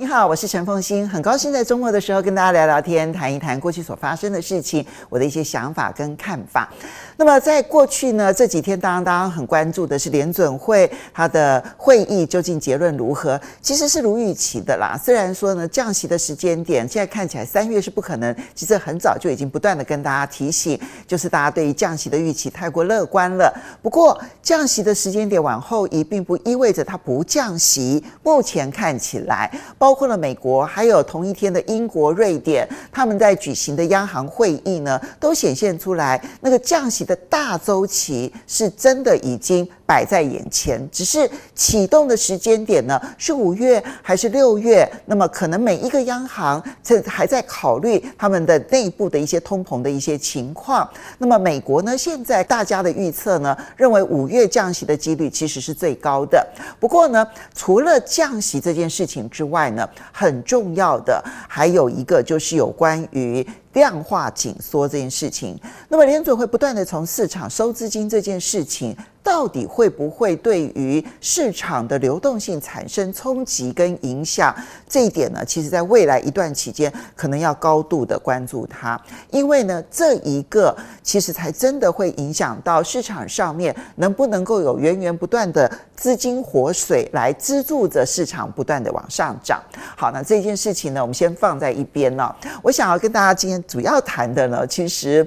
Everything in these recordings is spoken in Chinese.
你好，我是陈凤欣，很高兴在周末的时候跟大家聊聊天，谈一谈过去所发生的事情，我的一些想法跟看法。那么在过去呢，这几天当然大家很关注的是联准会它的会议究竟结论如何？其实是如预期的啦。虽然说呢，降息的时间点现在看起来三月是不可能，其实很早就已经不断的跟大家提醒，就是大家对于降息的预期太过乐观了。不过降息的时间点往后移，并不意味着它不降息。目前看起来，包包括了美国，还有同一天的英国、瑞典，他们在举行的央行会议呢，都显现出来那个降息的大周期是真的已经摆在眼前，只是启动的时间点呢，是五月还是六月？那么可能每一个央行这还在考虑他们的内部的一些通膨的一些情况。那么美国呢，现在大家的预测呢，认为五月降息的几率其实是最高的。不过呢，除了降息这件事情之外呢，很重要的还有一个就是有关于。量化紧缩这件事情，那么联准会不断的从市场收资金这件事情。到底会不会对于市场的流动性产生冲击跟影响？这一点呢，其实在未来一段期间，可能要高度的关注它，因为呢，这一个其实才真的会影响到市场上面能不能够有源源不断的资金活水来资助着市场不断的往上涨。好，那这件事情呢，我们先放在一边呢。我想要跟大家今天主要谈的呢，其实。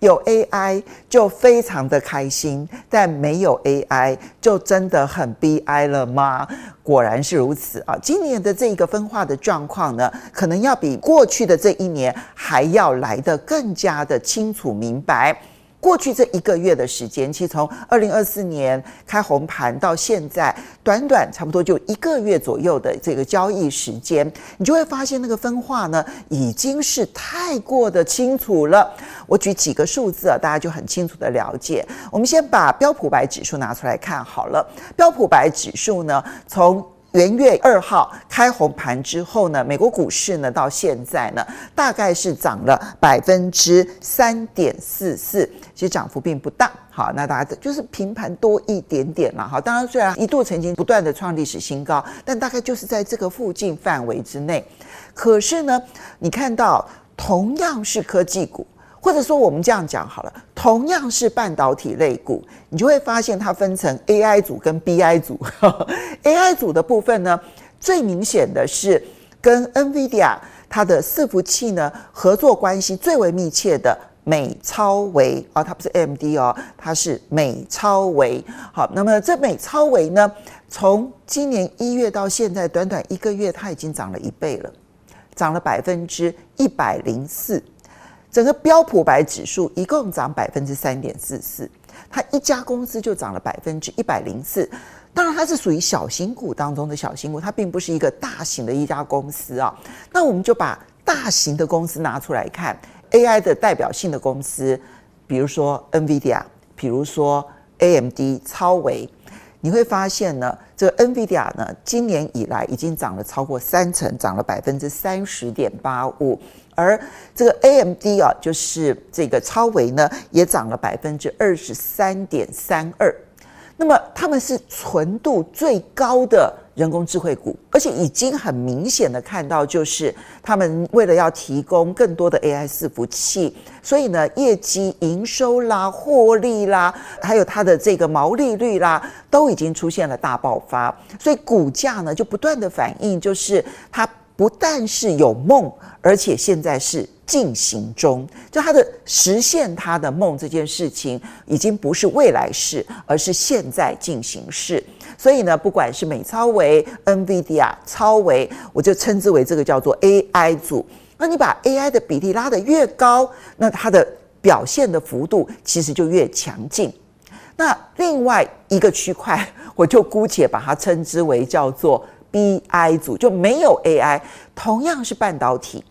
有 AI 就非常的开心，但没有 AI 就真的很悲哀了吗？果然是如此啊！今年的这一个分化的状况呢，可能要比过去的这一年还要来得更加的清楚明白。过去这一个月的时间，其实从二零二四年开红盘到现在，短短差不多就一个月左右的这个交易时间，你就会发现那个分化呢，已经是太过的清楚了。我举几个数字啊，大家就很清楚的了解。我们先把标普白指数拿出来看好了，标普白指数呢，从元月二号开红盘之后呢，美国股市呢到现在呢，大概是涨了百分之三点四四，其实涨幅并不大。好，那大家就是平盘多一点点嘛。好，当然虽然一度曾经不断的创历史新高，但大概就是在这个附近范围之内。可是呢，你看到同样是科技股。或者说，我们这样讲好了，同样是半导体类股，你就会发现它分成 AI 组跟 BI 组。AI 组的部分呢，最明显的是跟 NVIDIA 它的伺服器呢合作关系最为密切的美超微啊，它不是 AMD 哦，它是美超微。好，那么这美超微呢，从今年一月到现在，短短一个月，它已经涨了一倍了，涨了百分之一百零四。整个标普白指数一共涨百分之三点四四，它一家公司就涨了百分之一百零四。当然，它是属于小型股当中的小型股，它并不是一个大型的一家公司啊。那我们就把大型的公司拿出来看，AI 的代表性的公司，比如说 NVIDIA，比如说 AMD、超微，你会发现呢，这个 NVIDIA 呢，今年以来已经涨了超过三成，涨了百分之三十点八五。而这个 AMD 啊，就是这个超维呢，也涨了百分之二十三点三二。那么他们是纯度最高的人工智慧股，而且已经很明显的看到，就是他们为了要提供更多的 AI 伺服器，所以呢，业绩营收啦、获利啦，还有它的这个毛利率啦，都已经出现了大爆发。所以股价呢，就不断的反映，就是它。不但是有梦，而且现在是进行中。就他的实现他的梦这件事情，已经不是未来式，而是现在进行式。所以呢，不管是美超微、NVIDIA、超微，我就称之为这个叫做 AI 组。那你把 AI 的比例拉得越高，那它的表现的幅度其实就越强劲。那另外一个区块，我就姑且把它称之为叫做。BI 组就没有 AI，同样是半导体，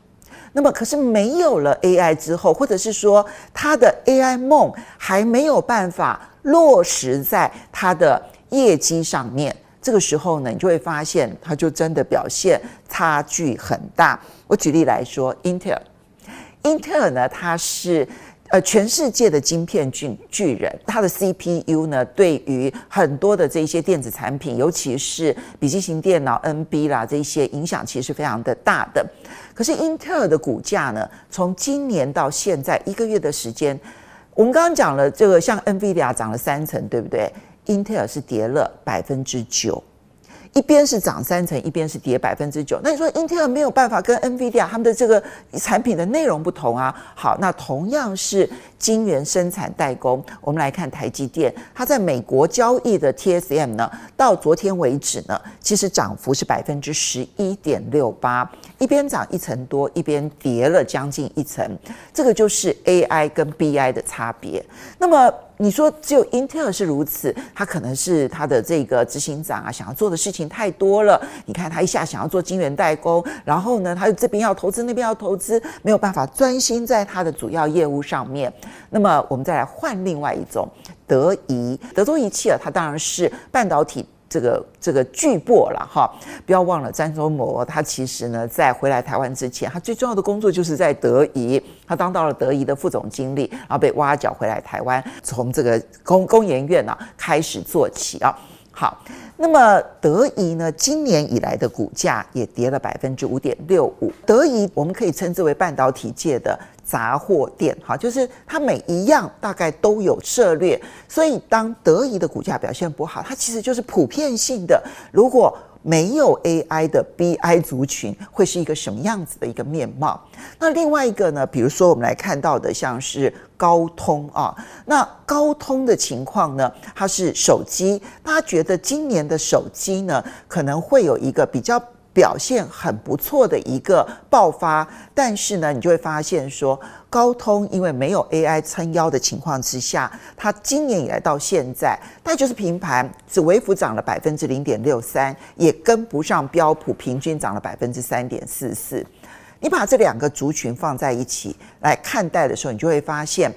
那么可是没有了 AI 之后，或者是说它的 AI 梦还没有办法落实在它的业绩上面，这个时候呢，你就会发现它就真的表现差距很大。我举例来说，Intel，Intel 呢，它是呃，全世界的晶片巨巨人，它的 CPU 呢，对于很多的这些电子产品，尤其是笔记型电脑 NB 啦，这些影响其实非常的大的。可是英特尔的股价呢，从今年到现在一个月的时间，我们刚刚讲了这个，像 NVIDIA 涨了三成，对不对？英特尔是跌了百分之九。一边是涨三成，一边是跌百分之九。那你说英特尔没有办法跟 NVIDIA 他们的这个产品的内容不同啊？好，那同样是晶圆生产代工，我们来看台积电，它在美国交易的 TSM 呢，到昨天为止呢，其实涨幅是百分之十一点六八，一边涨一层多，一边跌了将近一层。这个就是 AI 跟 BI 的差别。那么。你说只有 Intel 是如此，他可能是他的这个执行长啊，想要做的事情太多了。你看他一下想要做晶圆代工，然后呢，他这边要投资，那边要投资，没有办法专心在他的主要业务上面。那么我们再来换另外一种，德仪，德州仪器啊，它当然是半导体。这个这个巨擘了哈，不要忘了詹忠谋，他其实呢，在回来台湾之前，他最重要的工作就是在德仪，他当到了德仪的副总经理，然后被挖角回来台湾，从这个工工研院呢开始做起啊。好，那么德仪呢，今年以来的股价也跌了百分之五点六五。德仪我们可以称之为半导体界的。杂货店，哈，就是它每一样大概都有涉猎，所以当德仪的股价表现不好，它其实就是普遍性的。如果没有 AI 的 BI 族群，会是一个什么样子的一个面貌？那另外一个呢？比如说我们来看到的，像是高通啊，那高通的情况呢，它是手机，大家觉得今年的手机呢，可能会有一个比较。表现很不错的一个爆发，但是呢，你就会发现说，高通因为没有 AI 撑腰的情况之下，它今年以来到现在，它就是平盘，只微幅涨了百分之零点六三，也跟不上标普平均涨了百分之三点四四。你把这两个族群放在一起来看待的时候，你就会发现。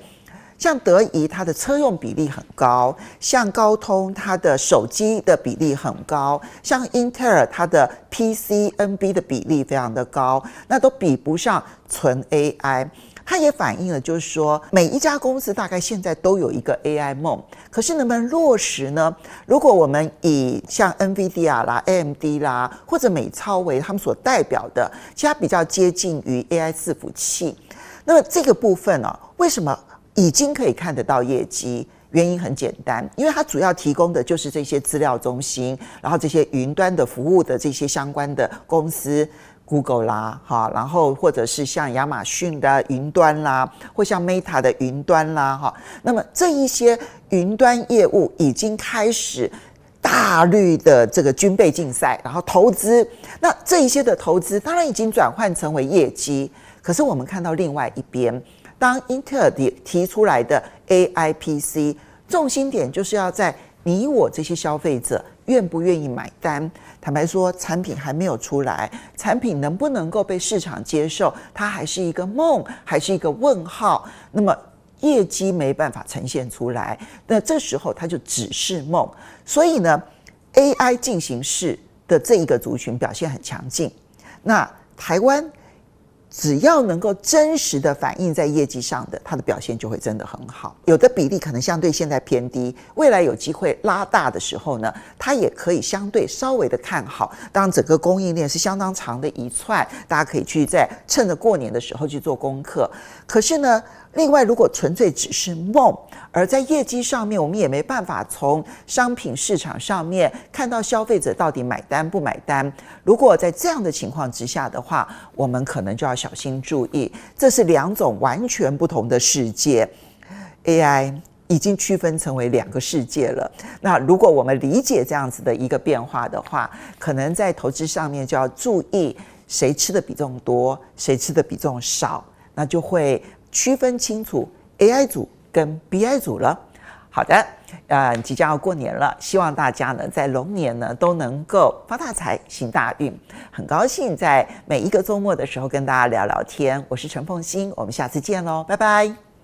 像德仪，它的车用比例很高；像高通，它的手机的比例很高；像英特尔，它的 PC、NB 的比例非常的高，那都比不上纯 AI。它也反映了，就是说，每一家公司大概现在都有一个 AI 梦，可是能不能落实呢？如果我们以像 NVIDIA 啦、AMD 啦，或者美超为他们所代表的，其实它比较接近于 AI 伺服器。那么这个部分呢、啊，为什么？已经可以看得到业绩，原因很简单，因为它主要提供的就是这些资料中心，然后这些云端的服务的这些相关的公司，Google 啦，哈，然后或者是像亚马逊的云端啦，或像 Meta 的云端啦，哈，那么这一些云端业务已经开始大率的这个军备竞赛，然后投资，那这一些的投资当然已经转换成为业绩，可是我们看到另外一边。当英特尔提提出来的 AI PC，重心点就是要在你我这些消费者愿不愿意买单。坦白说，产品还没有出来，产品能不能够被市场接受，它还是一个梦，还是一个问号。那么业绩没办法呈现出来，那这时候它就只是梦。所以呢，AI 进行式的这一个族群表现很强劲。那台湾。只要能够真实的反映在业绩上的，它的表现就会真的很好。有的比例可能相对现在偏低，未来有机会拉大的时候呢，它也可以相对稍微的看好。当整个供应链是相当长的一串，大家可以去在趁着过年的时候去做功课。可是呢，另外，如果纯粹只是梦，而在业绩上面，我们也没办法从商品市场上面看到消费者到底买单不买单。如果在这样的情况之下的话，我们可能就要小心注意，这是两种完全不同的世界。AI 已经区分成为两个世界了。那如果我们理解这样子的一个变化的话，可能在投资上面就要注意谁吃的比重多，谁吃的比重少，那就会。区分清楚 AI 组跟 BI 组了。好的，呃，即将要过年了，希望大家呢在龙年呢都能够发大财、行大运。很高兴在每一个周末的时候跟大家聊聊天。我是陈凤欣，我们下次见喽，拜拜。